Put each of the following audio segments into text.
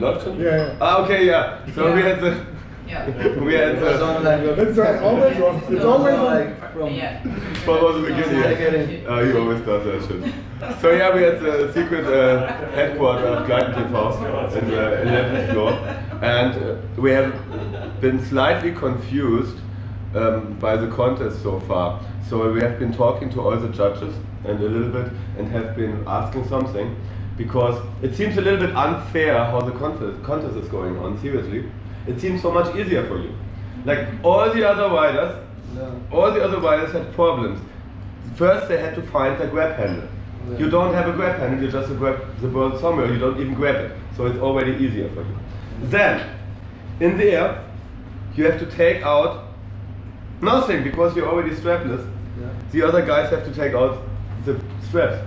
Läuft schon? Yeah, yeah. Ah, okay, yeah. So we had the, Yeah. we had It was the, on like It's uh, always on. It's always on. like from Yeah. what was the beginning? beginning. Oh, he always does that shit. So yeah, we had the secret uh, headquarters of Gleiten TV in the 11th floor, and uh, we have been slightly confused um, by the contest so far. So we have been talking to all the judges and a little bit, and have been asking something, because it seems a little bit unfair how the contest contest is going on. Seriously, it seems so much easier for you. Like all the other riders, Yeah. all the other riders had problems. First, they had to find the grab handle. Yeah. You don't have a grab handle, you just grab the ball somewhere, you don't even grab it. So it's already easier for you. Then, in the air, you have to take out nothing because you're already strapless. Yeah. The other guys have to take out the straps.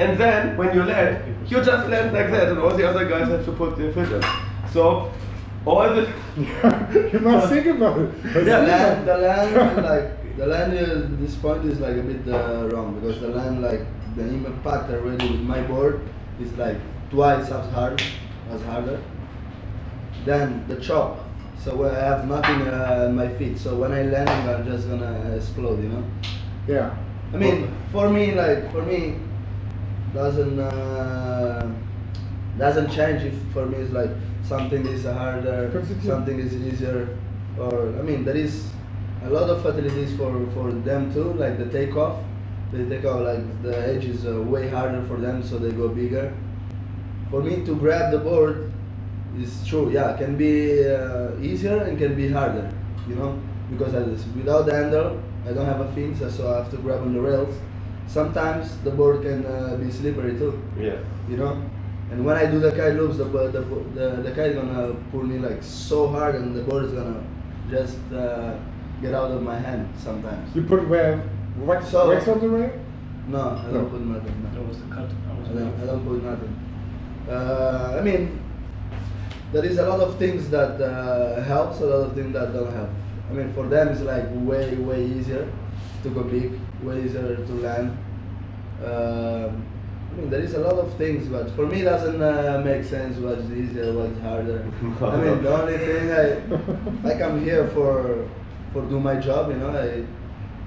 And then, when you land, you just land like that, and all the other guys have to put their foot up. So, all the. you must think about it. The land, the land, like the land. Is, this point is like a bit uh, wrong because the land, like the impact already with my board is like twice as hard, as harder. Than the chop. So I have nothing uh, on my feet. So when I land, I'm just gonna explode. You know. Yeah. I mean, for me, like for me, doesn't uh, doesn't change if for me it's like something is harder, something is easier, or I mean there is a lot of fatalities for for them too, like the takeoff. They take out like the edge is uh, way harder for them, so they go bigger. For me to grab the board is true, yeah, can be uh, easier and can be harder, you know, because I, without the handle, I don't have a fin, so I have to grab on the rails. Sometimes the board can uh, be slippery too, Yeah. you know. And when I do the kite loops, the the the, the kite gonna pull me like so hard, and the board is gonna just uh, get out of my hand sometimes. You put where wax, So- wax on the rail? No, I No. don't put nothing. No. That was the cut. That was I don't, I don't put nothing. Uh, I mean, there is a lot of things that uh, helps, a lot of things that don't help. I mean, for them it's like way, way easier to go big, way easier to land. Um I mean, there is a lot of things, but for me it doesn't uh, make sense what's easier, what's harder. I mean, the only thing I, I come here for, for do my job, you know, I,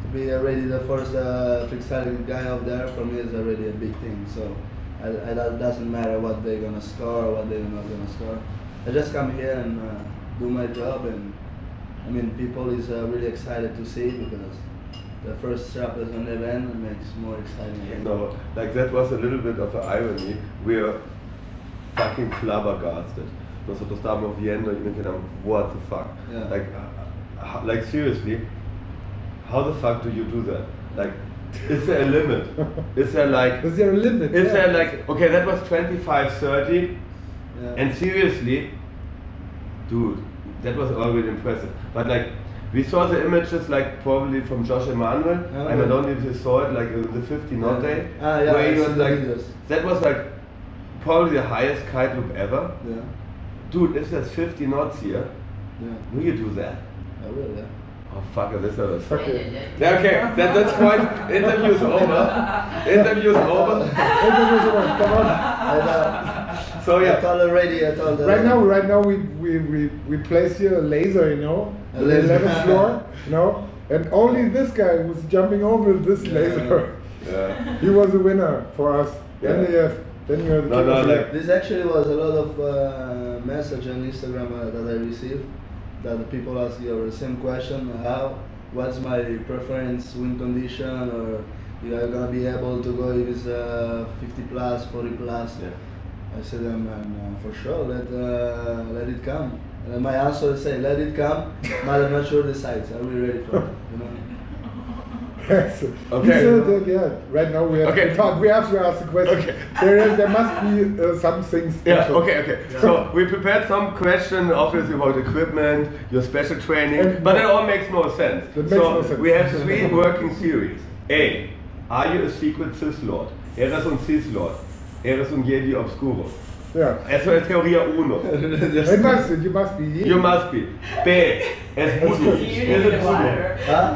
to be already the first uh, freestyle guy up there for me is already a big thing. So I, I, that doesn't matter what they're gonna score or what they're not gonna score. I just come here and uh, do my job, and I mean people is uh, really excited to see it because the first strap is on the event and makes more exciting. No, like that was a little bit of an irony. We're fucking flabbergasted. Nosotros estábamos viendo y me quedamos, what the fuck? Yeah. Like, uh, how- like seriously, how the fuck do you do that? Like, is there a limit? Is there like, Is there a limit? is Yeah. there like, okay, that was 25, 30, Yeah. and seriously, dude, that was already impressive. But like, we saw the images like probably from Josh Emanuel, Oh, and I don't know if you saw it like in the 50 knot Yeah. day, Ah, yeah, where I he was like, videos. that was like probably the highest kite loop ever. yeah, Dude, if there's 50 knots here, yeah, will you do that? I will. Yeah. Oh fuck, this is a Fuck Yeah, it. yeah, yeah. Yeah, okay, that, that's point. Interview's over. Interview's over. Hey, come on, come on. I, So I yeah. told already. I told. uh, Right now, right now we, we, we, we place here a laser, you know, A on the 11th floor, you know, and only this guy was jumping over this Yeah. laser. Yeah. He was a winner for us. Then Yeah. you have, then you have the No, no, like- This actually was a lot of uh, message on Instagram uh, that I received that the people ask you the same question: How? What's my preference, wind condition, or you are gonna be able to go if it's uh, 50 plus, 40 plus? Yeah. I said, um, um, uh, for sure, let uh, let it come. And my answer is say, let it come, but I'm not sure the size. Are we ready for it? You know? Yes. Okay. Said that, yeah. Right now we have Okay. to talk. We have to ask the question. Okay. There is, there must be uh, some things. Yeah, special. okay, okay. So we prepared some question, obviously about equipment, your special training, And- but it all makes no sense. That makes so no sense. we have three working theories. A. Are you a secret Sith Lord? Eres un Sith Lord. Eres un um Jedi Obscuro. Yeah. Eso es teoría uno. It must. You must be. You must be. B. Es voodoo. Is it voodoo? Huh?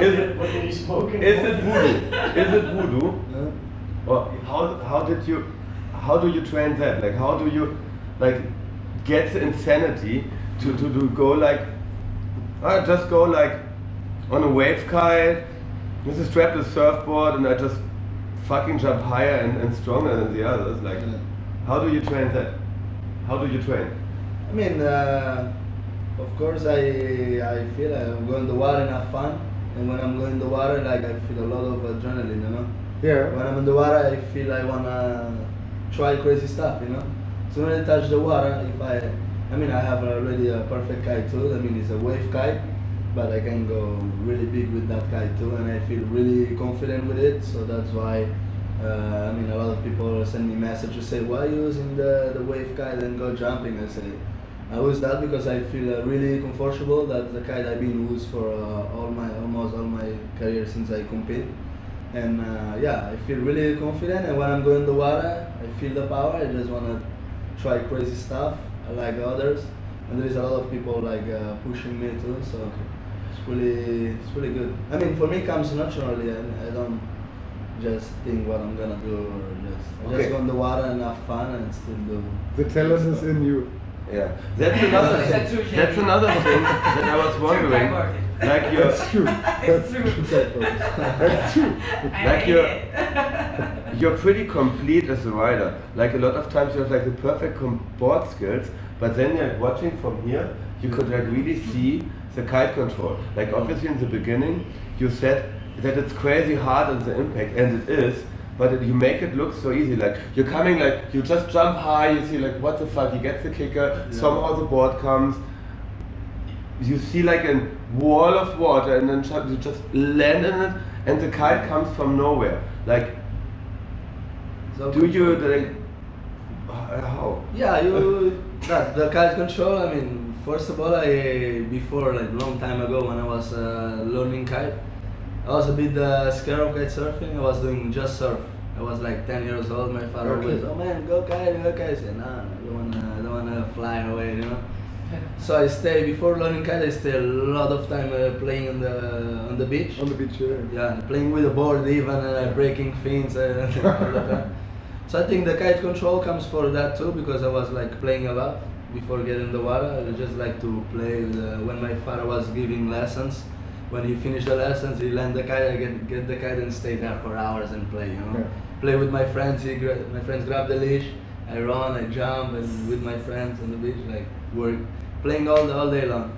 Is it, What did you smoke? is it voodoo? Is it voodoo? Yeah. Oh, or how, how did you, how do you train that? Like how do you, like gets the insanity to, to, to go like I just go like on a wave kite with a strapless surfboard and I just fucking jump higher and, and stronger than the others. Like Yeah. how do you train that? How do you train? I mean, uh, of course, I I feel I'm going in the water and have fun, and when I'm going in the water, like I feel a lot of adrenaline, you know. Yeah. When I'm in the water, I feel I wanna try crazy stuff, you know. So when I touch the water, if I, I mean, I have already a perfect kite too. I mean, it's a wave kite, but I can go really big with that kite too, and I feel really confident with it. So that's why. Uh, I mean, a lot of people send me messages say, "Why you using the, the wave kite and go jumping?" I say, I use that because I feel uh, really comfortable. That's the kite I've been used for uh, all my almost all my career since I compete. And uh, yeah, I feel really confident. And when I'm going in the water, I feel the power. I just wanna try crazy stuff. Like others, and there is a lot of people like uh, pushing me too. So it's really it's really good. I mean, for me, it comes naturally, and I don't just think what I'm gonna do or just I Okay. just go in the water and have fun and still do. The talent is in you. Yeah, that's another That's thing. true, That's Jamie. another thing that I was wondering. Like your That's true. That's true. true. That's true. I Like hate you're- it. you're pretty complete as a rider. Like a lot of times you have like the perfect com- board skills, but then like watching from here, you could like really see the kite control. Like obviously in the beginning, you said that it's crazy hard on the impact, and it is. But it, you make it look so easy. Like you're coming, like you just jump high. You see, like what the fuck? He gets the kicker. Somehow the board comes. You see like a wall of water, and then you just land in it, and the kite comes from nowhere. Like So do you like how? Yeah, you that the kite control. I mean, first of all, I before like long time ago when I was uh, learning kite, I was a bit uh, scared of kite surfing. I was doing just surf. I was like 10 years old. My father Okay. always, oh man, go kite, go kite. I said, nah, I don't wanna, I don't wanna fly away, you know. So I stay before learning kite. I stay a lot of time uh, playing on the on the beach. On the beach, yeah. Yeah, playing with the board even and uh, breaking fins uh, all the time. So I think the kite control comes for that too because I was like playing a lot before getting the water. I just like to play uh, when my father was giving lessons. When he finished the lessons, he land the kite, I get, get the kite and stay there for hours and play, you know. Yeah. Play with my friends, he gra- my friends grab the leash, I run, I jump and with my friends on the beach, like work, playing all, the, all day long.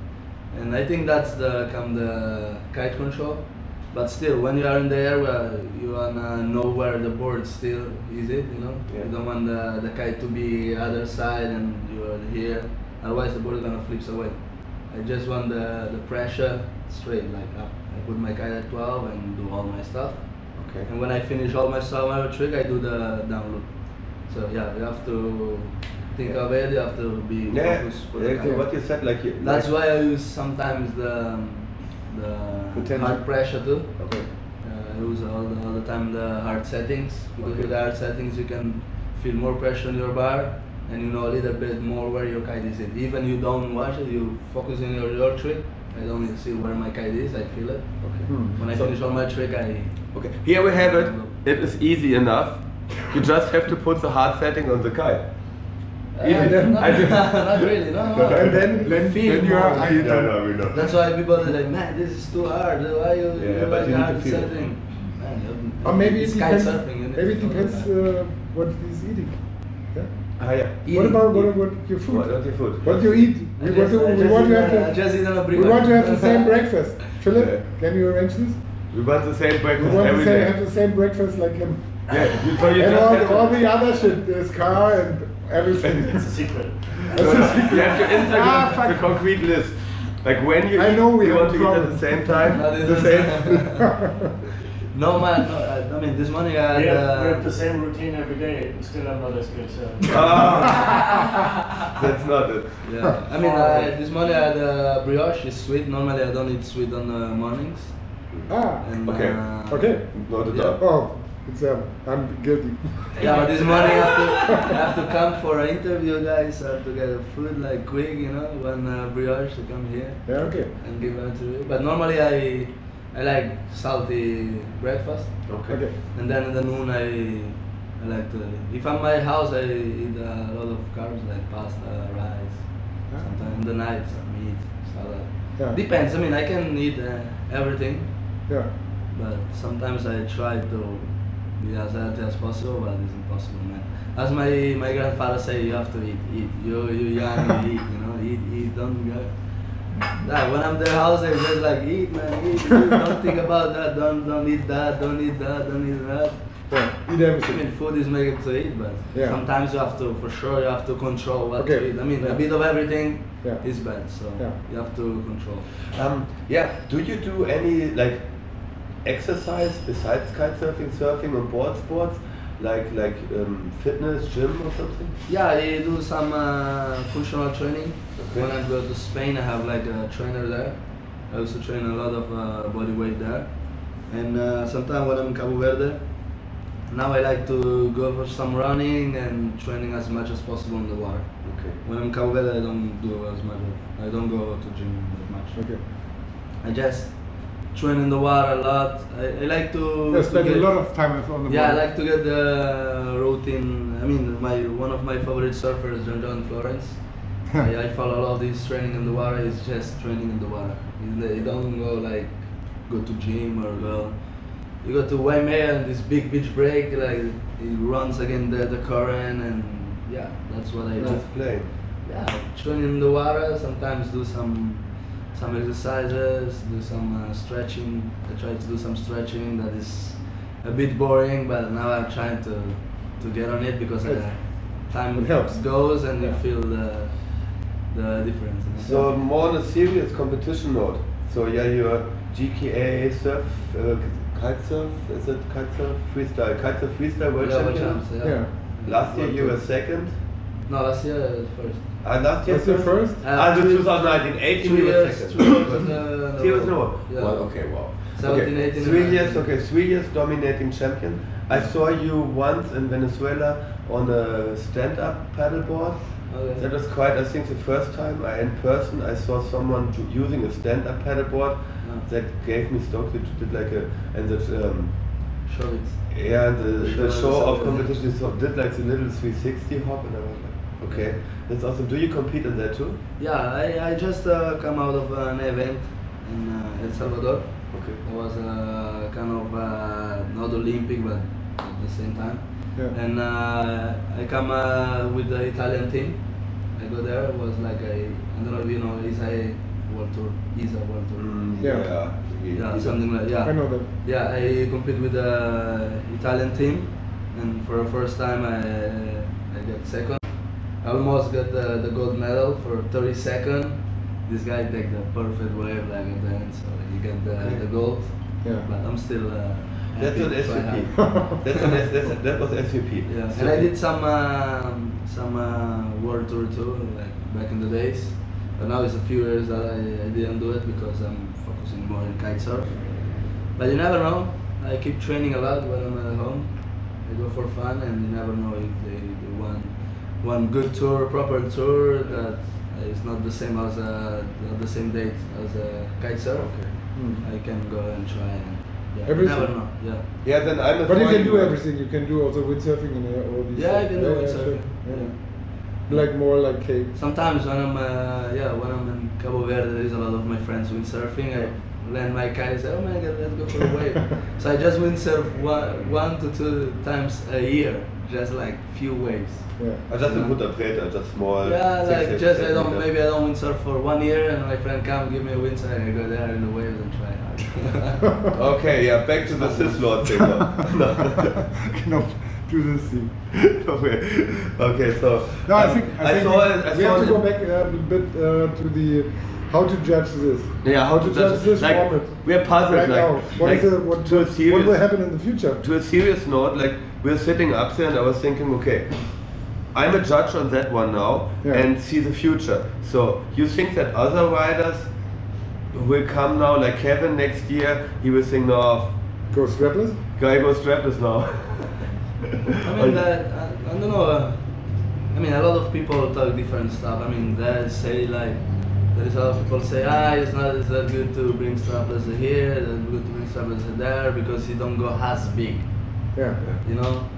And I think that's the come the kite control. But still, when you are in the air, well, you wanna know where the board still is it. You know, Yeah. you don't want the, the kite to be other side and you are here. Otherwise, the board is gonna flips away. I just want the, the pressure straight, like up. I put my kite at 12 and do all my stuff. Okay. And when I finish all my stuff, my trick, I do the down loop. So yeah, you have to think of it. You have to be Yeah, focused for the kite. what you said. Like you, That's like, why I use sometimes the the The tension. hard pressure too. Okay. Uh, I use all the, all the time the hard settings because with the hard settings you can feel more pressure on your bar and you know a little bit more where your kite is in. Even you don't watch it, you focus on your, your trick. I don't need see where my kite is. I feel it. Okay. Hmm. When I So- finish all my trick, I Okay. Here we have it. It is easy enough. You just have to put the hard setting on the kite. Uh, Even- not, I think- not really. No, no. And then, then, Feel then you are more. I, no, we know. That's why people are like, man, this is too hard. Why you, Yeah, you but like you need to hard feel it. setting? Man, you- Or maybe it it's kite depends. surfing. you need Maybe it to depends uh, what he's eating. Yeah. Ah, yeah. What about what, what your food? What, what's your food? What you eat? I We want just- to. I We just want to have on- the. just eat on a We want to have the same breakfast. Philip, Yeah. can you arrange this? We want the same breakfast We breakfast want to every say, day. have the same breakfast like him. Yeah, you, so you and all, the, all the other shit, this car and everything. It's a secret. so you have to Instagram Ah, fuck. the concrete list. Like when you I eat, know we you have want a to eat at the same time. No, the same. No man, no, I, I mean this morning I We had. have, we have Uh, the same routine every day. Still, I'm not as good. So. Ah, that's not it. yeah. I mean I, this morning I had uh, brioche. It's sweet. Normally I don't eat sweet on the mornings. ah, And, Okay. Uh, okay. Not at Yeah. all. Oh, it's um, I'm guilty. Yeah, but this morning I have to, I have to come for an interview, guys. I have to get a food like quick, you know, when uh, brioche to come here Yeah, okay. and give an interview. But normally I, I like salty breakfast, Okay. Okay. and then in the noon I, I like to. If I'm at my house, I eat a lot of carbs like pasta, rice. Yeah. Sometimes in the night, meat, salad. Yeah. Depends. I mean, I can eat uh, everything, Yeah. but sometimes I try to be as healthy as possible, but it's impossible, man. As my my grandfather say, you have to eat, eat. You you young, you eat, you know, eat, eat. Don't go. Yeah, when I'm their house, they just like eat, man, eat, eat. Don't think about that. Don't don't eat that. Don't eat that. Don't eat that. Yeah. Eat I mean, food is made to eat, but Yeah. sometimes you have to, for sure, you have to control what to eat. I mean, Yeah. a bit of everything Yeah. is bad, so Yeah. you have to control. Um, yeah. Do you do any like exercise besides kitesurfing, surfing, or board sports, like like um, fitness, gym, or something? Yeah, I do some uh, functional training. Okay. When I go to Spain, I have like a trainer there. I also train a lot of uh, body weight there. And uh, sometimes when I'm in Cabo Verde, now I like to go for some running and training as much as possible in the water. Okay. When I'm in Cabo Verde, I don't do as much. I don't go to gym that much. Okay. I just train in the water a lot. I, I like to. Yeah, spend a lot of time on the Yeah, I like to get the routine. I mean, my one of my favorite surfers, John John Florence. I, I follow a lot of his training in the water. It's just training in the water. He don't go like go to gym or go. You go to Waimea and this big beach break, like he runs against the, the current and yeah, that's what I do. Just play. Yeah, train in the water. Sometimes do some some exercises, do some uh, stretching. I try to do some stretching. That is a bit boring, but now I'm trying to to get on it because uh, time it helps. goes and Yeah. you feel the the difference. you know? So more on a serious competition note. So yeah, your GKA surf, uh, kite surf, is it kite surf freestyle? Kite surf freestyle world Yeah, champion. champs, yeah. Yeah. Last year you were second. No, last year uh, first. Uh, last year That's your first? Ah, the two- 2019, 18 two years, second. two years, uh, Two years no. Yeah. Well, okay, wow. 17, okay. 18, Three years, okay, three years dominating champion. I saw you once in Venezuela on a stand-up paddleboard. Okay. That was quite, I think, the first time I, in person I saw someone to, using a stand-up paddleboard. Yeah. That gave me stock. That did like a and that um, Show it. yeah the, the show of so- competition so did like the little 360 hop and I was like, okay, that's awesome. Do you compete in that too? Yeah, I, I just uh, come out of an event in uh, El Salvador. Okay. It was uh, kind of uh, not Olympic, but at the same time. Yeah. And uh, I come uh, with the Italian team. I go there. It was like a I don't know if you know ISA World Tour. ISA World Tour. Mm, Yeah. yeah. Yeah, something like yeah. I know that. Yeah, I compete with the Italian team, and for the first time I I got second. I almost got the, the gold medal for 30 second. This guy take the perfect wave like at the end, so he got the, Okay. the gold. Yeah. But I'm still. Uh, That's happy an to SVP. that's an S, that's, that was SVP. Yeah, So- and I did some um, some uh, world tour too, like back in the days. But now it's a few years that I, I didn't do it because I'm focusing more in kite surf. But you never know. I keep training a lot when I'm at home. I go for fun, and you never know if they, they want one good tour, proper tour that is not the same as a not the same date as a kite surf. Okay. Mm. I can go and try and yeah, Everything? never know. Yeah. Yeah, then I'm But you can do everything. You can do also windsurfing and uh, all these. Yeah, I stuff. can do windsurfing, sure. yeah. Like more like cape. Sometimes when I'm uh, yeah when I'm in Cabo Verde, there is a lot of my friends windsurfing. I land my kite and say, oh my god, let's go for a wave. so I just windsurf one one to two times a year, just like few waves. Yeah. Uh, just put a interpreter, just small. Yeah, six, like eight, just I don't maybe I don't windsurf for one year, and my friend come give me a windsurf, and I go there in the waves and try hard. Okay, yeah, back to the Sith Lord thing. now. Do this thing. okay, okay, so No, I um, think I, think saw we, it. I we have to go back uh, a bit uh, to the how to judge this. Yeah, how to judge this like, format. we are puzzled, right like- now. What like, is the, what, to a serious, what will happen in the future? to a serious note, like we're sitting up there and I was thinking, okay, I'm a judge on that one now Yeah. and see the future. So you think that other riders will come now, like Kevin next year, he will think, no, Go strapless? guy goes strapless now. I mean that I, I don't know. Uh, I mean a lot of people talk different stuff. I mean they say like there is a lot of people say ah it's not it's not good to bring strapless here, it's good to bring strapless there because you don't go as big, Yeah. you know.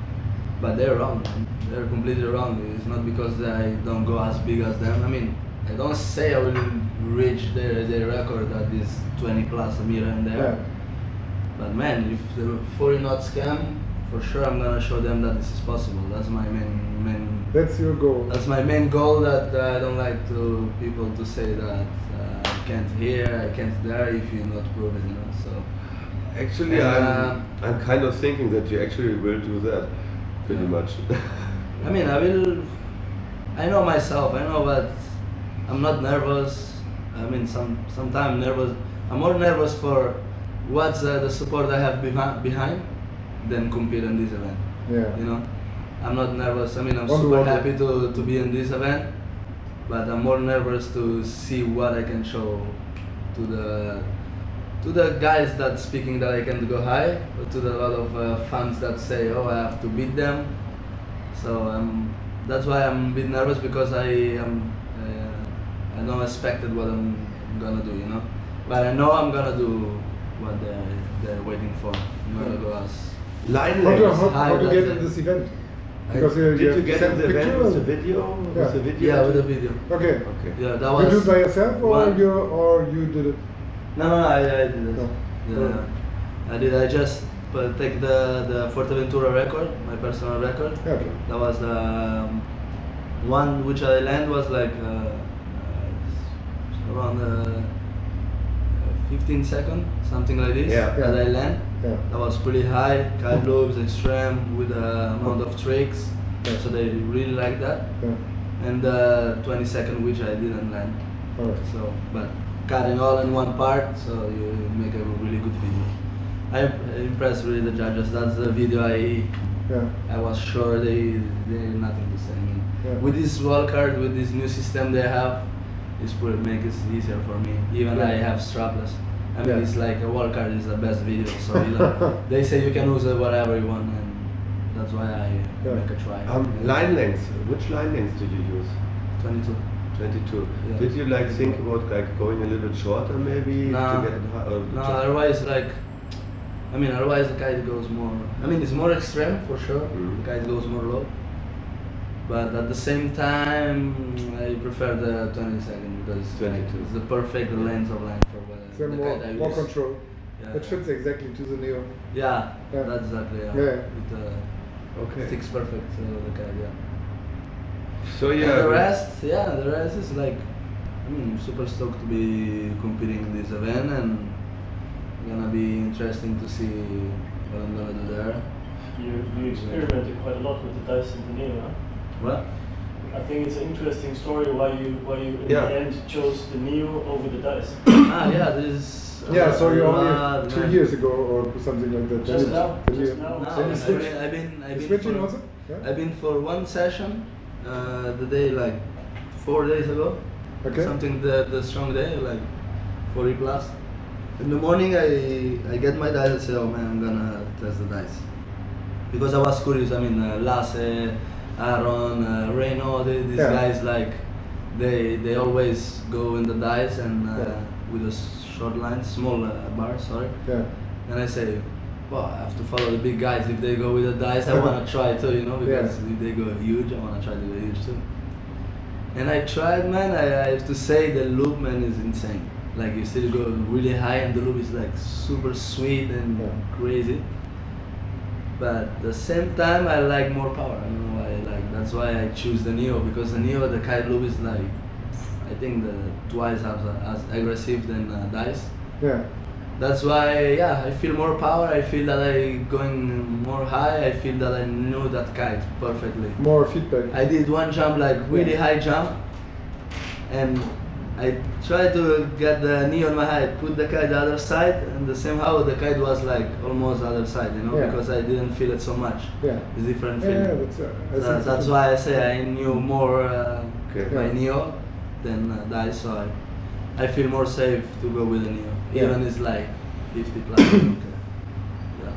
but they're wrong. Man. They're completely wrong. It's not because I don't go as big as them. I mean, I don't say I will reach their, their record at this 20 plus a meter and there. Yeah. But man, if the 40 knot scam, for sure I'm gonna show them that this is possible. That's my main main. That's your goal. That's my main goal. That uh, I don't like to people to say that uh, I can't here, I can't there if you're not prove it. You know. So Actually, And, I'm, uh, I'm kind of thinking that you actually will do that, pretty Yeah. much. I mean, I will. I know myself. I know that I'm not nervous. I mean, some sometimes nervous. I'm more nervous for what's uh, the support I have behind behind than compete in this event. Yeah. You know, I'm not nervous. I mean, I'm super happy to, to be in this event, but I'm more nervous to see what I can show to the to the guys that speaking that I can go high, or to the lot of uh, fans that say, oh, I have to beat them. So um, that's why I'm a bit nervous because I am uh, I don't expected what I'm gonna do, you know. But I know I'm gonna do what they're they're waiting for. I'm gonna go as Line How to, how, how to that's get in this event? I- Because you, Did you you have to get send in the event with the video? Yeah. Was the video? yeah with the video. Okay. Okay. Yeah, that You was. do it by yourself or one- you or you did it? No, no, no, I, I did it. No. Yeah, I did. I just uh, take the the Fuerteventura record, my personal record. Yeah, okay. That was the um, one which I land was like uh, uh, around uh, 15 second, something like this. Yeah. That Yeah. I land. Yeah. That was pretty high, kite loops, extreme with a amount of tricks. Yeah. So they really like that. Yeah. And uh, the 20 second which I didn't land. Alright. So, but cutting all in one part, so you make a really good video. I impressed really the judges. That's the video I Yeah. I was sure they they had nothing to say. I mean, Yeah. with this wall card, with this new system they have, it's pretty make it easier for me. Even Yeah. I have strapless. I mean, Yeah. it's like a wall card is the best video. So you know, they say you can use it whatever you want, and that's why I Yeah. make a try. Um, line length. Which line length did you use? 22. 22. Yeah. Did you like think about like going a little bit shorter maybe No. to get it high? No, just- otherwise like, I mean, otherwise the kite goes more. I mean, it's more extreme for sure. Mhm. The kite goes more low. But at the same time, I prefer the 20 second because like, it's the perfect length of line for what So the more, more control. Yeah. It fits exactly to the Neo. Yeah, Yeah. that's exactly yeah. Yeah. It uh, Okay. sticks perfect to the kite. Yeah. So And yeah. the rest, yeah, the rest is like, I mean, super stoked to be competing in this event and gonna be interesting to see what I'm gonna do there. You, you experimented quite a lot with the dice in the Neo, huh? What? I think it's an interesting story why you why you in Yeah. the end chose the Neo over the dice. ah, yeah, this. is Yeah, so you a only lot, two man. years ago or something like that. Just now, just you- now. No, then I've been, I've been, I've been Switching for, also? Yeah? I've been for one session, uh, the day like four days ago. Okay. Something the the strong day, like 40 plus. In the morning, I I get my dice and say, oh man, I'm gonna test the dice. Because I was curious. I mean, uh, Lasse, Aaron, uh, Reno, they, these Yeah. guys like they they always go in the dice and uh, Yeah. with a short line, small uh, bar. Sorry. Yeah. And I say, well, I have to follow the big guys. If they go with the dice, I want to try too, you know, because Yeah. if they go huge, I want to try to go huge too. And I tried, man. I, I have to say the loop, man, is insane. Like you still go really high, and the loop is like super sweet and Yeah. crazy. But at the same time, I like more power. I don't know why. That's why I choose the Neo because the Neo, the kite loop is like, I think the twice as as aggressive than uh, dice. Yeah. That's why, yeah, I feel more power. I feel that I going more high. I feel that I knew that kite perfectly. More feedback. I did one jump, like really Yeah. high jump, and I tried to get the knee on my head, put the kite the other side, and the same how the kite was like almost the other side, you know, Yeah. because I didn't feel it so much. Yeah. It's different Yeah, feeling. yeah, that's, uh, I That- that's why I say I knew more uh, Okay. by Yeah. Neo than uh, Dice, so I, I feel more safe to go with the Neo. Yeah. Even it's like 50 plus. I. Yeah.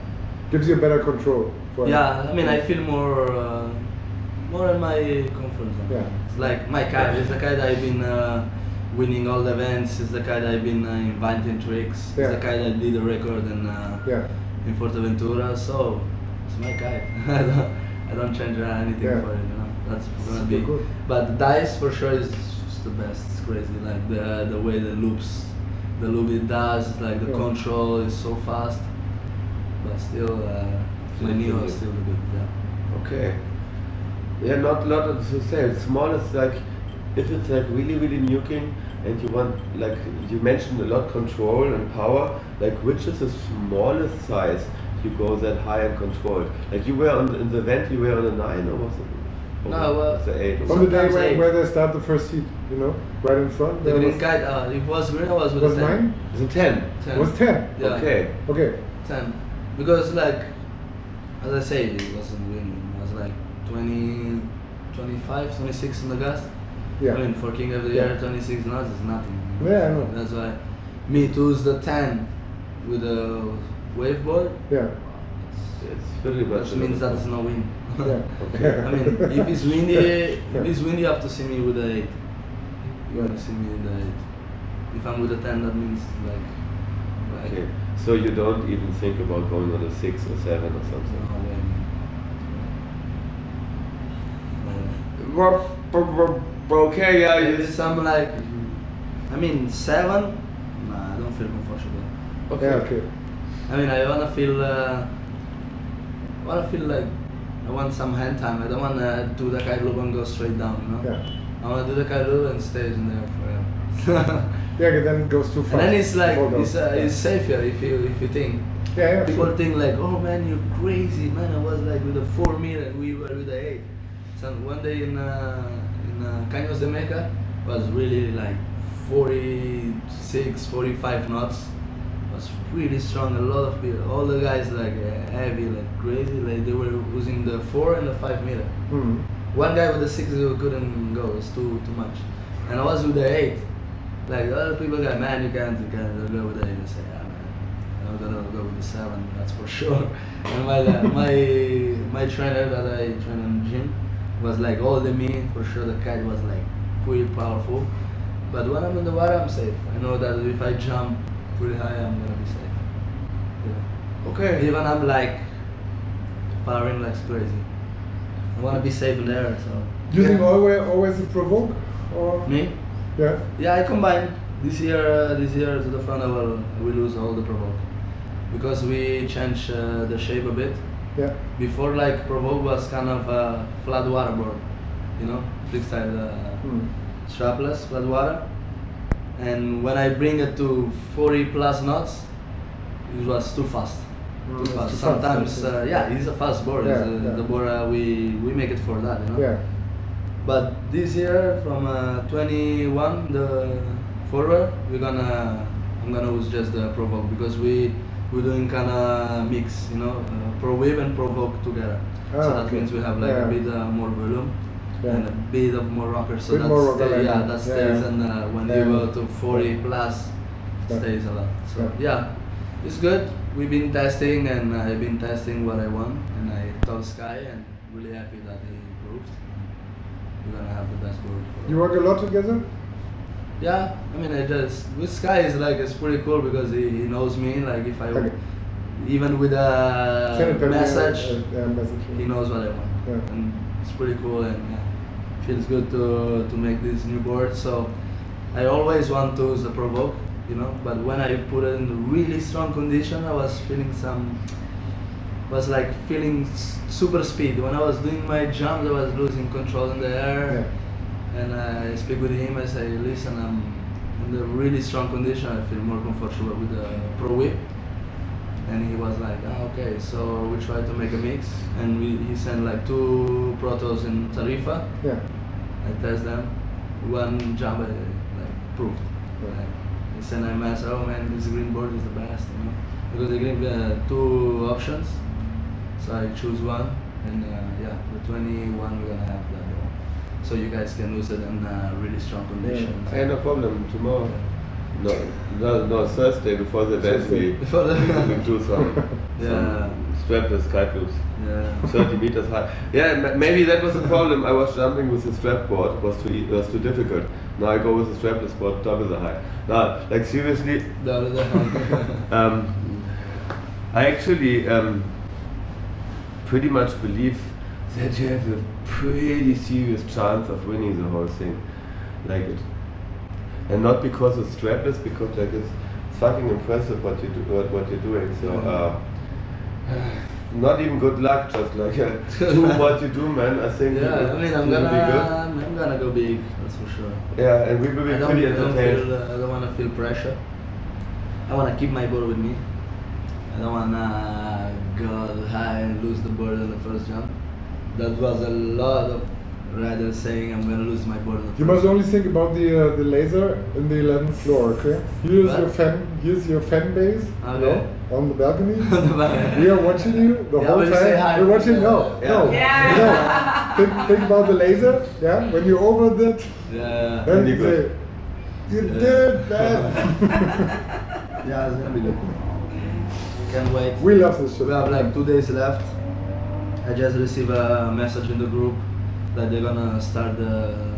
Gives you better control. For Yeah, I mean, I feel more, uh, more in my comfort zone. Yeah. It's like my kite. It's the kite I've been uh, winning all the events. It's the kite I've been uh, inventing tricks. Yeah. It's the kite I did a record in uh, Yeah. in Fuerteventura. So it's my kite. I don't, I don't change uh, anything Yeah. for it. You know, that's gonna Super be. cool. But the dice for sure is just the best. It's crazy. Like the the way the loops, the loop it does, like the Yeah. control is so fast. But still, uh, my Neo is still the good. Yeah. Okay. Yeah, not a lot of to say. Smallest like if it's like really really nuking and you want like you mentioned a lot control and power. Like which is the smallest size you go that high and controlled? Like you were on in the event you were on a nine or was it? or No, well, was it eight? or On the day Sometimes when, eight. where they start the first heat, you know, right in front. The there green was, kite, uh, it was green. Was with was a 10. nine. Is it ten? 10. Was ten. Yeah. Okay. Okay. 10 because like as i say it wasn't winning it was like 20 25 26 in the gust Yeah. i mean for king of the Yeah. year 26 knots is nothing Yeah, I know. that's why me to use the 10 with a waveboard Yeah. It's very bad. which means that it's no wind. Yeah. Okay. i mean if it's windy if it's windy you have to see me with the 8 you want to see me in the 8 if i'm with the 10 that means like like Okay. So you don't even think about going on a six or seven or something. no way. No way. Well, but- but- but Okay, yeah. Maybe You, some like, I mean seven. Nah, I don't feel comfortable. okay. Yeah. Okay. I mean, I wanna feel, uh, I wanna feel like I want some hand time. I don't wanna do the kite loop and go straight down. You know. Yeah. I wanna do the kite loop and stays in there forever. Yeah, but then it goes too fast. and then it's like it's, uh, it's safer if you if you think. Yeah, yeah. People sure. think like, oh man, you're crazy, man. I was like with a four meter, and we were with a eight. So one day in uh, in uh, Meca was really like 46, 45 knots. Was really strong. A lot of people, all the guys like uh, heavy, like crazy. Like they were using the four and the five meter. Mhm. One guy with the six couldn't go. It's too too much. And I was with the eight. Like other people got man, you can't you can't go with the eight. I say, man, I'm gonna go with the seven. That's for sure. And my uh, my my trainer that I train in the gym was like all the me. For sure, the kite was like pretty powerful. But when I'm in the water, I'm safe. I know that if I jump pretty high, I'm gonna be safe. Yeah. Okay. Even I'm like powering like crazy. I wanna be safe in there, so. Using Yeah. always always provoke or Me? yeah. Yeah, I combine. This year, uh, this year to the front, I will, I will lose all the provoke because we change uh, the shape a bit. Yeah. Before, like provoke was kind of a flat water board, you know, freestyle uh, Mm. strapless flat water. And when I bring it to 40 plus knots, it was too fast. Mm, Too fast. too Sometimes, okay. uh, yeah, it's a fast board. Yeah, it's, uh, yeah. The board uh, we we make it for that, you know. Yeah. But this year, from uh, 21, the forward, we're gonna, I'm gonna use just the provoke because we we're doing kind of mix, you know, uh, pro whip and provoke together. so Ah, that okay. means we have like Yeah. a bit uh, more volume Yeah. and a bit of more rocker. So Bit that more rocker, stay, yeah, that stays, and uh, when you go to 40 plus, stays a lot. So Yeah. it's good. We've been testing, and I've been testing what I want, and I told Sky, and really happy that he improved. We're gonna have the best. For You work a lot together? Yeah, I mean, I just with Sky is like it's pretty cool because he, he knows me. Like if I Okay. even with a Send it per mail, message, uh, message. he knows what I want, Yeah. and it's pretty cool and yeah, feels good to to make this new board. So I always want to use the provoke, you know. But when I put it in really strong condition, I was feeling some was like feeling super speed. When I was doing my jumps, I was losing control in the air. Yeah. And I speak with him. I say, listen, I'm in the really strong condition. I feel more comfortable with the pro whip. And he was like, ah, okay. So we tried to make a mix, and we, he sent like two protos in Tarifa. Yeah. I test them. One jump, I like proved. Yeah. Like, he sent a message, oh man, this green board is the best, you know. Because they gave uh, two options, so I choose one, and uh, yeah, the 21 we're gonna have. So you guys can use it in uh, really strong conditions. Hey, no problem. Tomorrow. No, no, no. Thursday before the event, we, Before the- we do some, Yeah. some strapless kite loops. Yeah. 30 meters high. Yeah, maybe that was the problem. I was jumping with the strap board. It was too e- was too difficult. Now I go with the strapless board, double the height. Now, like seriously, double The other um, I actually um, pretty much believe that you have a pretty serious chance of winning the whole thing. Like it. And not because it's strapless, because like it's fucking impressive what you do, what, what you're doing. So, uh, not even good luck, just like uh, do what you do, man. I think Yeah, I mean, I'm gonna, be good. I'm gonna go big. That's for sure. Yeah, and we will be I don't, pretty entertained. feel, uh, I don't wanna feel pressure. I wanna keep my board with me. I don't wanna go high and lose the board in the first jump. That was a lot of rather saying I'm gonna lose my board on the first You must only think about the uh, the laser in the 11th floor, okay? Here's What? your fan. Here's your fan base. you know, on the balcony. On the balcony. we are watching you the Yeah, whole but you time. say hi. We're watching. No, Yeah. no, Yeah. no. Think, think about the laser. Yeah. When you're over that, Yeah. then you say, good. "You Yeah. did that. Yeah, it's gonna be good. Can't wait. we love this shit. We have like two days left. I just received a message in the group that they're gonna start the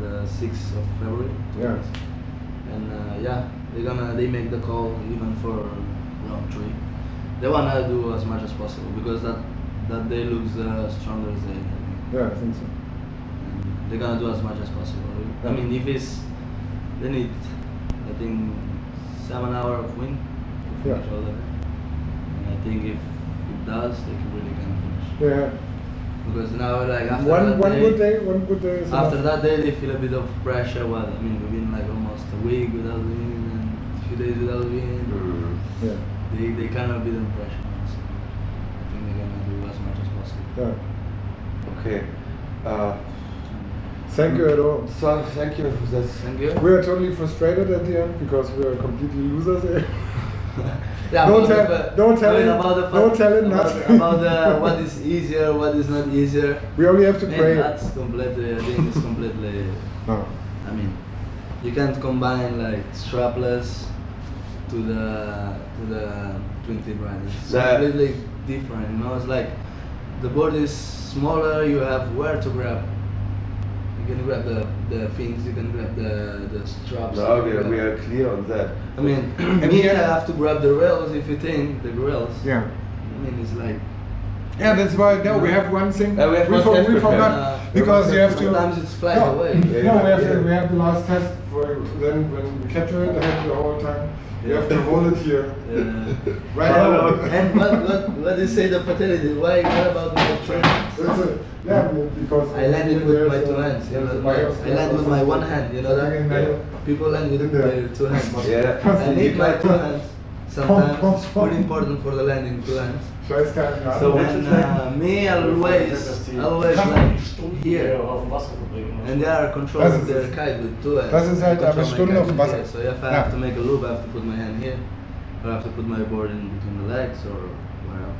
the 6th of February. Yeah. And uh, yeah, they're gonna they make the call even for round three. They wanna do as much as possible because that that day looks the strongest day. I. Yeah, I think so. And they're gonna do as much as possible. I Yeah. mean, if it's they need, I think seven hour of wind to Yeah. finish all of it. And I think if it does, they can really. Yeah. Because now, like after One that one day, good day, one good day. Is after enough. that day, they feel a bit of pressure. Well, I mean, we've been like almost a week without winning and a few days without winning. Mm. Yeah. They they kind of a bit of pressure. So I think they're gonna do as much as possible. Yeah. Okay. Uh, Thank you at all. so thank you. That's Thank you. We are totally frustrated at the end because we are completely losers. here. Yeah, Don't tell- the- don't tell him- about the don't tell him about, nothing. about the, what is easier, what is not easier. we only have to Man, pray. that's completely. I think it's completely. No. I mean, you can't combine like strapless to the to the twin tip riders. It's Yeah. completely different. You know, it's like the board is smaller. You have where to grab. You can grab the the fins. You can grab the the straps. no, you we are, we are clear on that. I mean, me, I have to grab the rails if you think the rails. Yeah. I mean, it's like. Yeah, that's why. No, we have one thing. Yeah, we have one for- test we forgot Uh, because you have to. Sometimes it's flying no, away. No, we have Yeah. to. We have the last test. For, then when we capture it, I have the whole time. You have to hold it here. Yeah. Right now. and what what what do you say the fatality? Why what about the train? It's yeah, because I landed with my two hands. You know, my, I land with my one hand. You know that there. people land with In their two hands. Yeah. I need my two hands. Sometimes it's pretty important for the landing two hands. Scheißkarten an. So which And is uh, me always always like here. auf dem And they are controlling Das their kite with two hands. Das ist halt I aber my Stunde auf dem Wasser. here. So if I have to make a loop, I have to put my hand here, or I have to put my board in between the legs, or wherever.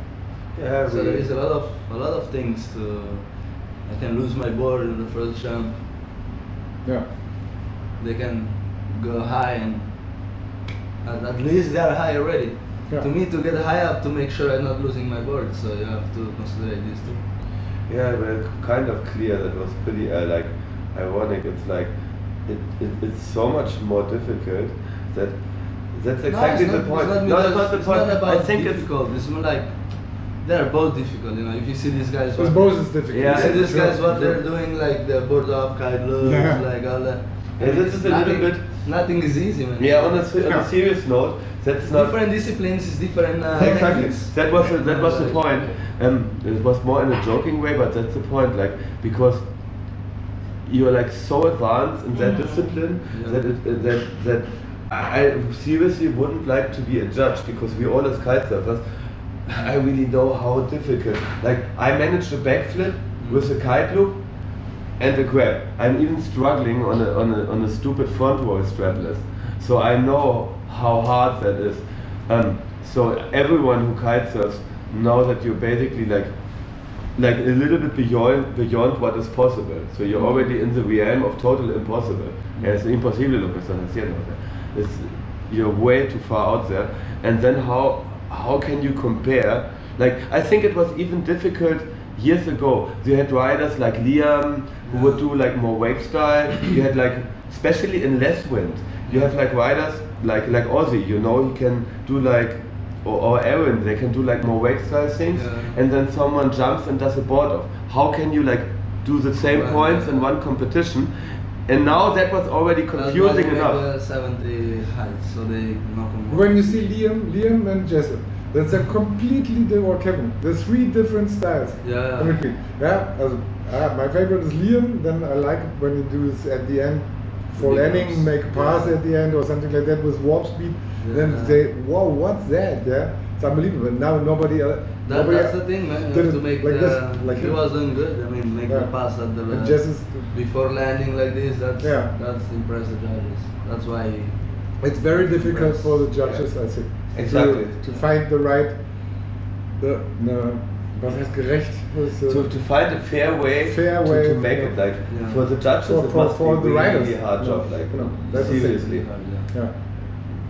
Yeah, So there is a lot of a lot of things to. I can lose my board in the first jump. Yeah. They can go high and at, at least they are high already. Yeah. To me, to get high up to make sure I'm not losing my board, so you have to consider these two. Yeah, we're kind of clear. That was pretty uh, like ironic. It's like it, it, it's so much more difficult that that's exactly no, the it's point. Not, no, it's not the it's point. Not about I think it's difficult. It's more like they're both difficult. You know, if you see these guys, what- both is difficult. Yeah, you see these guys what sure. they're doing, like the board up, kite loops, Yeah. like all that. Yeah, this is a nothing, little bit- Nothing is easy, man. yeah. On a, on Yeah. a serious note, that's not different disciplines is different. Uh, exactly. techniques. That was the, that was the point. Um, it was more in a joking way, but that's the point. Like because you're like so advanced in that discipline Yeah. that it, uh, that that I I seriously wouldn't like to be a judge because we all as kite surfers. I really know how difficult. Like I managed a backflip with a kite loop and a grab. I'm even struggling on a, on a, on a stupid front roll strapless. So I know how hard that is. Um, so everyone who kite surfs knows that you're basically like like a little bit beyond beyond what is possible. So you're already in the realm of total impossible. Es imposible lo que estás haciendo. o sea, It's, you're way too far out there. And then how how can you compare? Like I think it was even difficult years ago. You had riders like Liam who would do like more wave style. You had like especially in less wind. You have like riders like like Ozzy. You know he can do like or, or Aaron, they can do like more wake style things, Yeah. and then someone jumps and does a board off. How can you like do the same Right. points in one competition? And now that was already That's why confusing they enough. 70 heights, so they knock them When you see Liam, Liam and Jesse, that's a completely different, or Kevin, there's three different styles. Yeah. In between. Yeah, also, uh, my favorite is Liam, then I like when you do this at the end for landing, make pass Yeah. at the end or something like that with warp speed. Then Yeah. say, whoa, what's that? Yeah, it's unbelievable. Now nobody else. That, nobody that's the thing, man. You have to make like the. this, like he him. was doing good. I mean, make Yeah. the pass at the. And Jess is- before landing like this. That's Yeah. that's impressive judges. That's why. It's very difficult for the judges, I think. Exactly. To, to find the right, the, no, was heißt gerecht? Was, uh, To, to find a fair way, Fair to, way, to make yeah. it like Yeah. for the judges For- it for- must for be the really riders. hard No, job like no, that's the thing. seriously Yeah. yeah.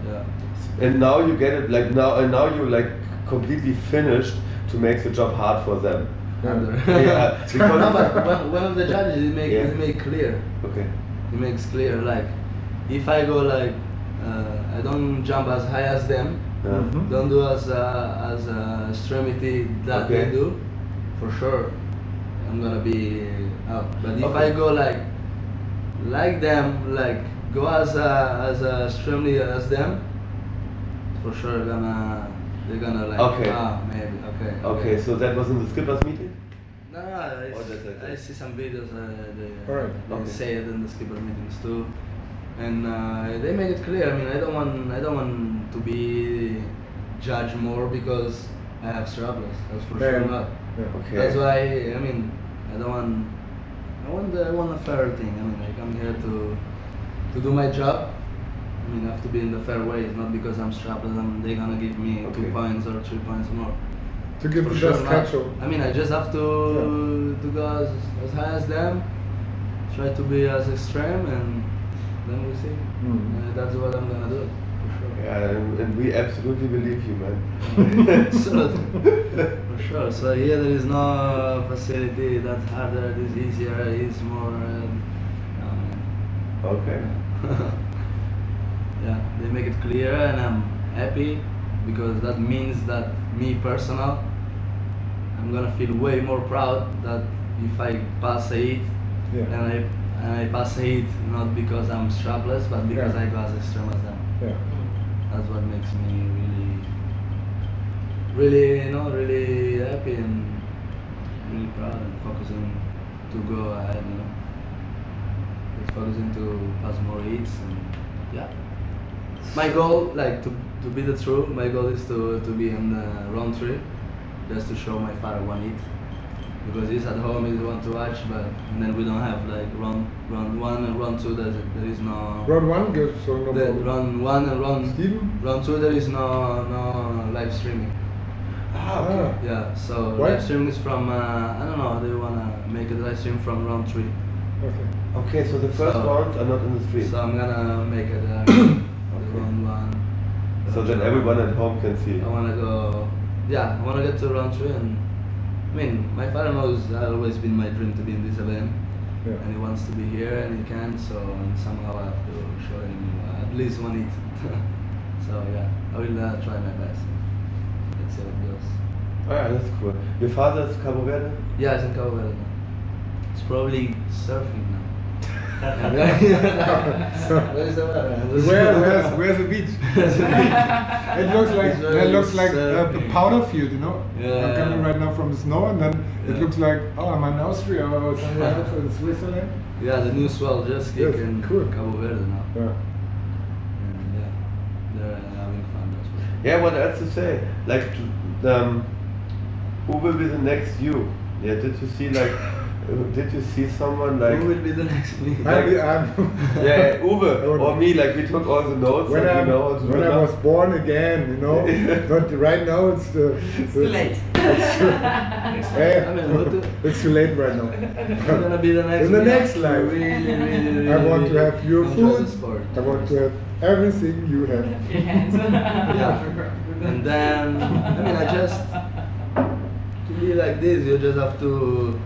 Yeah. and now you get it like now and now you like completely finished to make the job hard for them Harder. Yeah, because- no, but one, one of the judges he make Yeah. he make clear. okay He makes clear like, if I go like, uh, I don't jump as high as them. Yeah. Mhm. Don't do as a, as uh, extremity that Okay. they do, for sure. I'm gonna be out. But if Okay. I go like like them, like go as uh, as uh, extremely as them, for sure gonna they're gonna like Okay. ah maybe okay okay so that was in the skippers meeting No, no, I, Or that's it? I see some videos. Uh, they, Alright. they Okay. say it in the skipper meetings too, and uh, they made it clear. I mean, I don't want I don't want to be judged more because I have struggles. That's for sure not. Yeah. okay That's why I mean I don't want I want the, I want a fair thing. I mean I come here to to do my job. I mean I have to be in the fair way. It's not because I'm strapless. I'm, they're gonna give me Okay. two points or three points more. To give For the sure best catch I mean, I just have to to go as, as high as them, try to be as extreme, and then we see. Mhm. Uh, that's what I'm gonna do. For sure. yeah and, we absolutely believe you man Absolutely. For sure. So here there is no facility that's harder, it is easier, it's more. Um, okay yeah, they make it clear, and I'm happy because that means that me personal, I'm gonna feel way more proud that if I pass eight, Yeah. and I I pass eight not because I'm strapless, but because Yeah. I go as extreme as them. Yeah. That's what makes me really, really, you know, really happy and really proud and focusing to go ahead, you know. Just focusing to pass more hits and yeah. My goal, like to, to be the true, my goal is to, to be in the round three, just to show my father one hit. Because he's at home, he's want to watch, but and then we don't have like round round one and round two. There's there is no Round one goes so no the round one and round Steven? round two there is no no live streaming. ah, okay. Ah. Yeah, so Why? live streaming is from uh, I don't know. They wanna make a live stream from round three. Okay. okay so the first So- rounds are not in the stream So I'm gonna make it uh, round one. so that everyone at home can see I wanna go. Yeah, I wanna get to round three and. I mean, my father knows it's always been my dream to be in this event, Yeah. and he wants to be here and he can. So somehow I have to show him uh, at least one hit. so yeah, I will uh, try my best. Let's see how it goes. oh yeah that's cool your father is Cabo Verde Yeah, it's in Cabo Verde now. It's probably surfing now. Where's the? Where, where's, where's the beach? it looks like it looks like uh, the powder field, you know. I'm coming right now from the snow, and then it looks like oh, I'm in Austria or somewhere else in Switzerland. Yeah, the new swell just Yes, kicked in cool. Cabo Verde now. Yeah. And yeah, they're uh, having fun, that's for yeah what else to say like to- um, who will be the next you yeah did you see like Oh, did you see someone like Who will be the next me? I'm, I'm yeah, Uwe or me, like we took all the notes when, and I'm, know how to when I was born again, you know. but right now it's the. It's too late. Hey, eh? I mean, it's too late right now. You're gonna be the next In the me. next life. Really, really, really, I want to have your food. sport. I want to have everything you have. Yeah. And then, I mean, I just to be like this, you just have to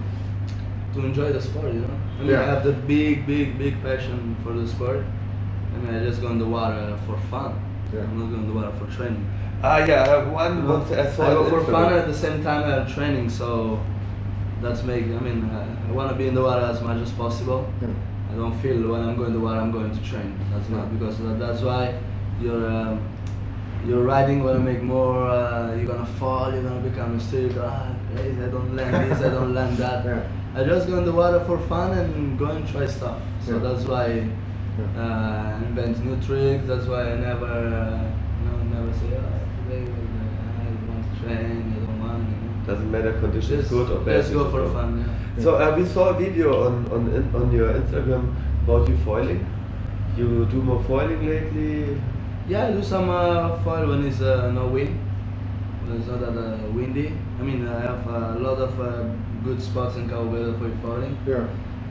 to enjoy the sport, you know. I mean, I have the big, big, big passion for the sport. I mean, I just go in the water for fun. Yeah. I'm not going in the water for training. Ah, yeah, I have one. You know, one I I go for fun at the same time I'm training, so that's make. I mean, uh, I want to be in the water as much as possible. Yeah. I don't feel when I'm going to water I'm going to train. That's not because that, that's why you're um, you're riding gonna make more. Uh, you're gonna fall. You're gonna become a stick. Ah, crazy, I don't land this. I don't land that. Yeah. I just go in the water for fun and go and try stuff. So Yeah. that's why Yeah. uh, invent new tricks. That's why I never, uh, you know, never say, oh, today uh, I don't want to train. I don't want. You know. Doesn't matter conditions Just, good or bad. Let's go for fun. Yeah. So uh, we saw a video on on on your Instagram about you foiling. You do more foiling lately. Yeah, I do some uh, foil when it's uh, no wind. It's not that uh, windy. I mean, I have a lot of uh, good spots in Cabo Verde for foiling. Yeah.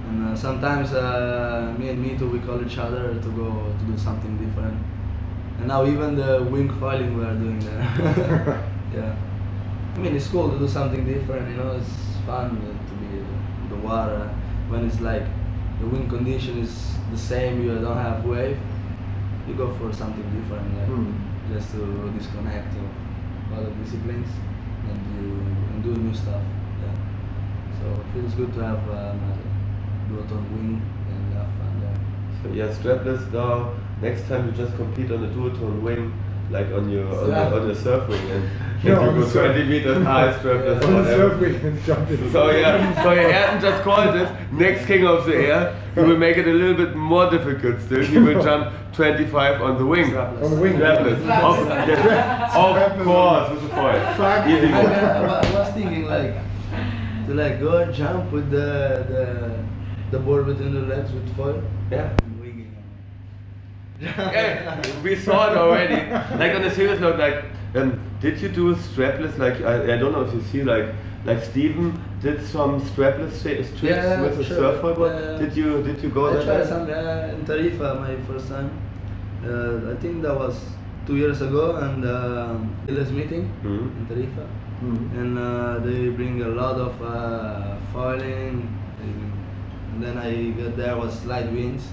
And uh, sometimes uh, me and Mitu we call each other to go to do something different. And now even the wing foiling we are doing there. yeah. I mean it's cool to do something different. You know, it's fun to be in the water when it's like the wind condition is the same. You don't have wave. You go for something different, like Hmm. just to disconnect other disciplines and you and do new stuff. Yeah. So it feels good to have um, a duotone wing and have fun there. So yeah, strapless now. Next time you just compete on the duotone wing, like on your on, Yeah. the, on the surf wing, and, Yeah, and you go surf. 20 meters high strapless On or the surf whatever. we can jump in. So yeah, so Ayrton just called it next king of the air. He will make it a little bit more difficult still. He will jump 25 on the wing. Strapless. On the wing. Strapless. Of, yes, of course, with the foil. Fuck. Easy I, one. I, I was thinking like to like go and jump with the the the board between the legs with foil. Yeah. Yeah, we saw it already. Like on a serious note, like, um, did you do strapless? Like, I, I don't know if you see, like, like Steven did some strapless tricks Yeah, with a sure. surfboard. Yeah. Did you did you go I there? tried some uh, in Tarifa my first time. Uh, I think that was two years ago, and um, Illes meeting Mhm. in Tarifa, Mhm. and uh, they bring a lot of uh, foiling. And then I got there was light winds.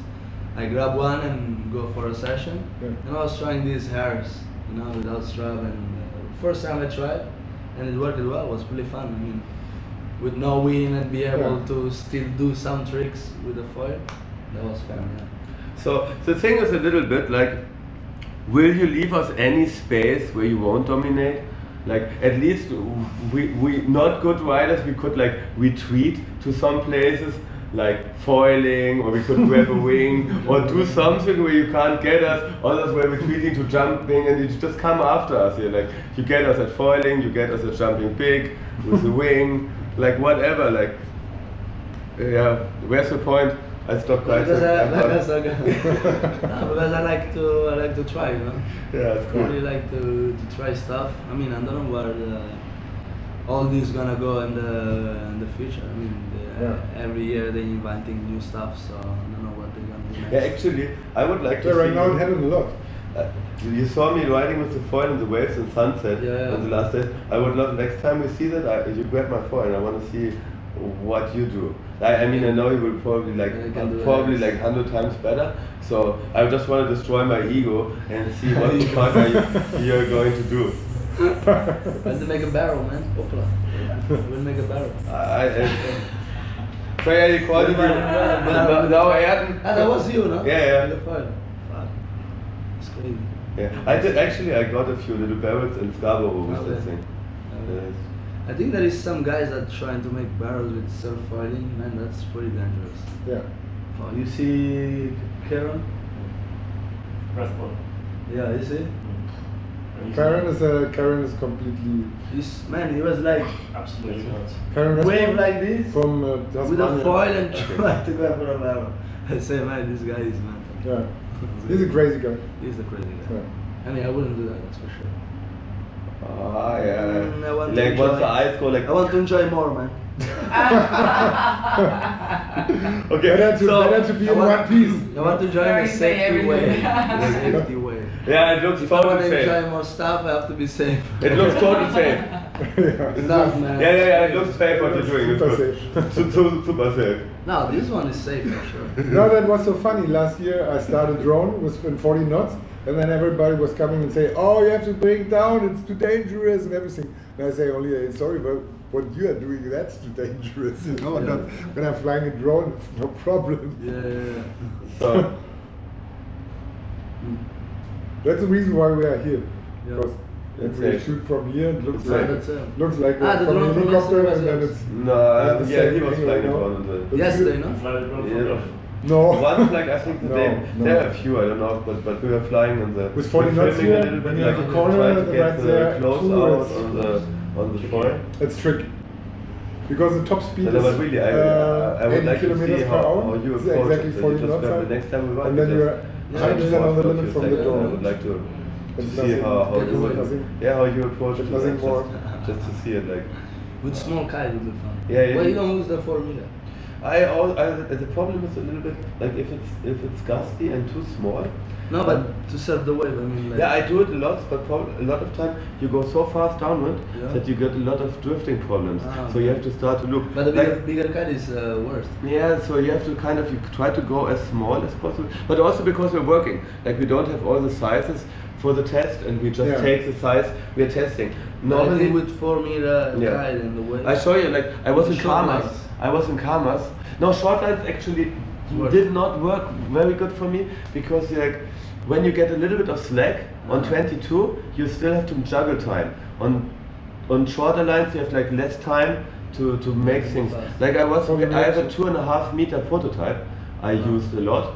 I grab one and go for a session, Yeah. and I was trying these hairs, you know, without strap. And uh, first time I tried, and it worked well. It was really fun. I mean, with no wind and be able Yeah. to still do some tricks with the foil. That was fun. Yeah. So the thing is a little bit like, will you leave us any space where you won't dominate? Like at least we we not good riders we could like retreat to some places like foiling or we could grab a wing or do something where you can't get us. Others were retreating to jumping and you just come after us here. Like you get us at foiling, you get us at jumping big with the wing, like whatever. Like yeah, where's the point? I stopped uh, quite. Because I, because. I, no, because I like to I like to try, you know. Yeah, it's I really like to, to try stuff. I mean, I don't know where the, uh, all this gonna go in the in the future. I mean, the, Yeah. every year they're inventing new stuff, so I don't know what they're gonna do next. Yeah, actually, I would like to Yeah, right see now you- it happened a lot. Uh, you saw me riding with the foil in the waves in sunset Yeah. on the last day. I would love next time we see that I, you grab my foil and I want to see what you do. I, I mean, I know you will probably like Yeah, I can do probably like hundred times better. So I just want to destroy my ego and see what the fuck are you, you're going to do. When to make a barrel, man. Opla. We'll make a barrel. I, I, so yeah, you called me. Now, now Ayrton. Ah, that was you, no? Yeah, yeah. With the foil. Fuck. It's crazy. Yeah, I did actually. I got a few little barrels in Scarborough with Okay. that thing. Okay. I think there is some guys that trying to make barrels with self foiling. Man, that's pretty dangerous. Yeah. Oh, you see Karen? Breathball. Yeah, you see? Karen is uh, Karen is completely This man, he was like Absolutely not. Karen wave like this from uh, with a foil and try to go for a barrel. I say, man, this guy is man. Yeah. He's a crazy guy. He's a crazy guy. Yeah. I mean, I wouldn't do that. That's for sure. Ah, yeah. Mm, I want to like once enjoy- the eyes go like. I want to enjoy more, man. okay, Better to, so better to be I in want- one piece. I want to enjoy Sorry, the say safety way. The safety way. yeah, it looks If I want totally to enjoy more stuff, I have to be safe. It looks totally safe. yeah. Stuff, man. Yeah, yeah, yeah. It looks safe what you're doing. It's Super good. safe. Su- su- Super safe. No, this one is safe for sure. No, that was so funny. Last year I started drone with in 40 knots, and then everybody was coming and say, "Oh, you have to bring it down. It's too dangerous and everything." And I say only, "Eh, "Sorry, but what you are doing, that's too dangerous." You know, Yeah. not, when I'm flying a drone, it's no problem. Yeah, yeah, yeah. So, That's the reason why we are here. Yeah. Because if we shoot from here, it looks It's like safe. That's it. looks like Ah, a, the from a helicopter, and then it's no, Yeah, the yeah, he was flying you it the. Yesterday, no? Fly the drone Yeah. no. Once, like I think the No, day, no. there are a few, I don't know, but but we were flying on the. With 40 we're knots filming here, a little bit, when you like, have a corner, trying to the get right the there, close two out on the on the foil. It's tricky. Because the top speed No, is really, I, uh, I would 80 like to kilometers see per how, hour. how you approach exactly it. So 40 you just knots. the next time we run, and then you're just Yeah, 100% on the for limit few from the door. I would like to, to see nothing- how, how it's you would, yeah, how you approach it. Nothing like, more. Just, just to see it, like. With small kite would be fun. Yeah, yeah. Well, you don't use the four meter. I, al- I the problem is a little bit like if it's if it's gusty and too small. No, but to serve the wave, I mean, like. Yeah, I do it a lot, but a lot of time you go so fast downward Yeah. that you get a lot of drifting problems. Ah, so you have to start to look. But the like- bigger, bigger kite is uh, worse. Yeah, so you have to kind of you try to go as small as possible, but also because we're working, like we don't have all the sizes for the test, and we just Yeah. take the size we're testing. But I Normally, with four meter Yeah. kite and the wave. I show you, like I was in Karmas. I was in Karmas. No, short lines actually Work. did not work very good for me because like when you get a little bit of slack on Ah. 22, you still have to juggle time. On on shorter lines, you have like less time to, to make things. Like I was, I have a two and a half meter prototype. I used a lot.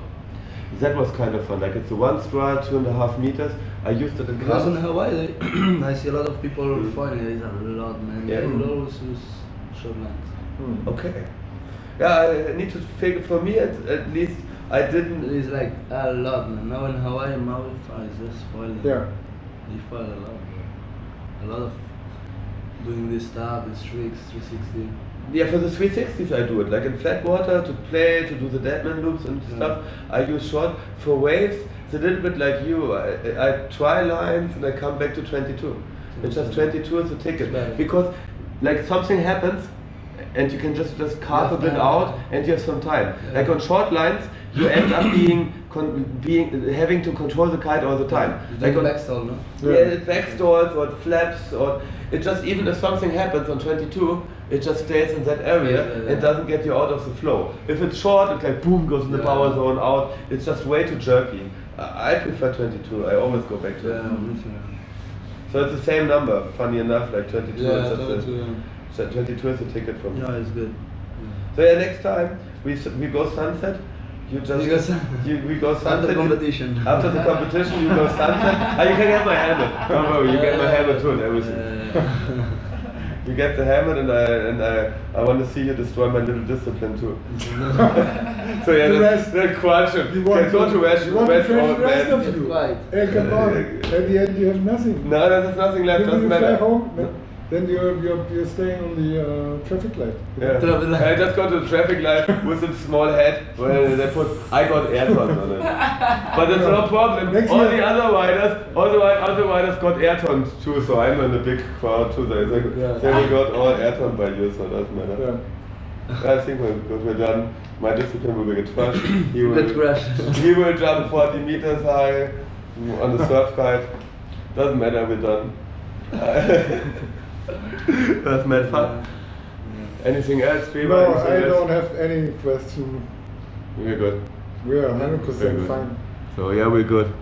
That was kind of fun. Like it's a one straw, two and a half meters. I used it in Because in Hawaii, they, I see a lot of people Mm. following it. It's a lot, man. Yeah. They will always use short lines. Hmm. Okay. Yeah, I need to figure. For me, at, at least, I didn't. It is like a lot, man. Now in Hawaii, Maui is just foiling. Yeah. They foil a lot. A lot of doing this stuff, these tricks, 360. Yeah, for the 360s I do it. Like in flat water to play, to do the deadman loops and Yeah. stuff. I use short. For waves, it's a little bit like you. I, I try lines and I come back to 22. It's just mm. 22 is a ticket because like something happens and you can just just carve a bit time. out and you have some time. Yeah. Like on short lines, you end up being con- being having to control the kite all the time. You Like on, backstall, no? yeah, Yeah. it backstalls or flaps or it just even if something happens on 22, it just stays in that area Yeah, yeah, yeah. and doesn't get you out of the flow. If it's short, it's like boom goes in the Yeah. power zone out. It's just way too jerky. I I prefer 22. I always go back to Yeah, it. me too. So it's the same number. Funny enough, like 22. Yeah, is just 22, a, so 22 is a ticket for me. Yeah, it's good. So yeah, next time we we go sunset. You just You go sun- you, we go sunset. After you- competition. After the competition, you go sunset. ah, you can have my helmet. Don't worry, you get my helmet too and everything. You get the helmet, and I and I, I want to see you destroy my little discipline too. so yeah, The that's rest- the question. You want Can go to rest, you want to rest train old the rest man. of you. Right. Hey, come on. At the end, you have nothing. No, there's nothing left. Then Doesn't you fly matter. home. Then, then you're, you're you're staying on the uh, traffic light. Yeah. Traffic light. I just got to the traffic light with a small head where they put I got airtons on it. But it's no problem. Next all year- the other riders, all the other riders got airtons too, so I'm in the big crowd too. They, they, Yeah. they will got all airton by you, so it doesn't matter. Yeah. I think we're, we're done. My discipline will get crushed. He will, Get crushed. he will jump 40 meters high on the surf kite. Doesn't matter, we're done. That's mad fun. Anything else, people? No, Anything I else? don't have any question. We're good. We are 100% fine. So yeah, we're good.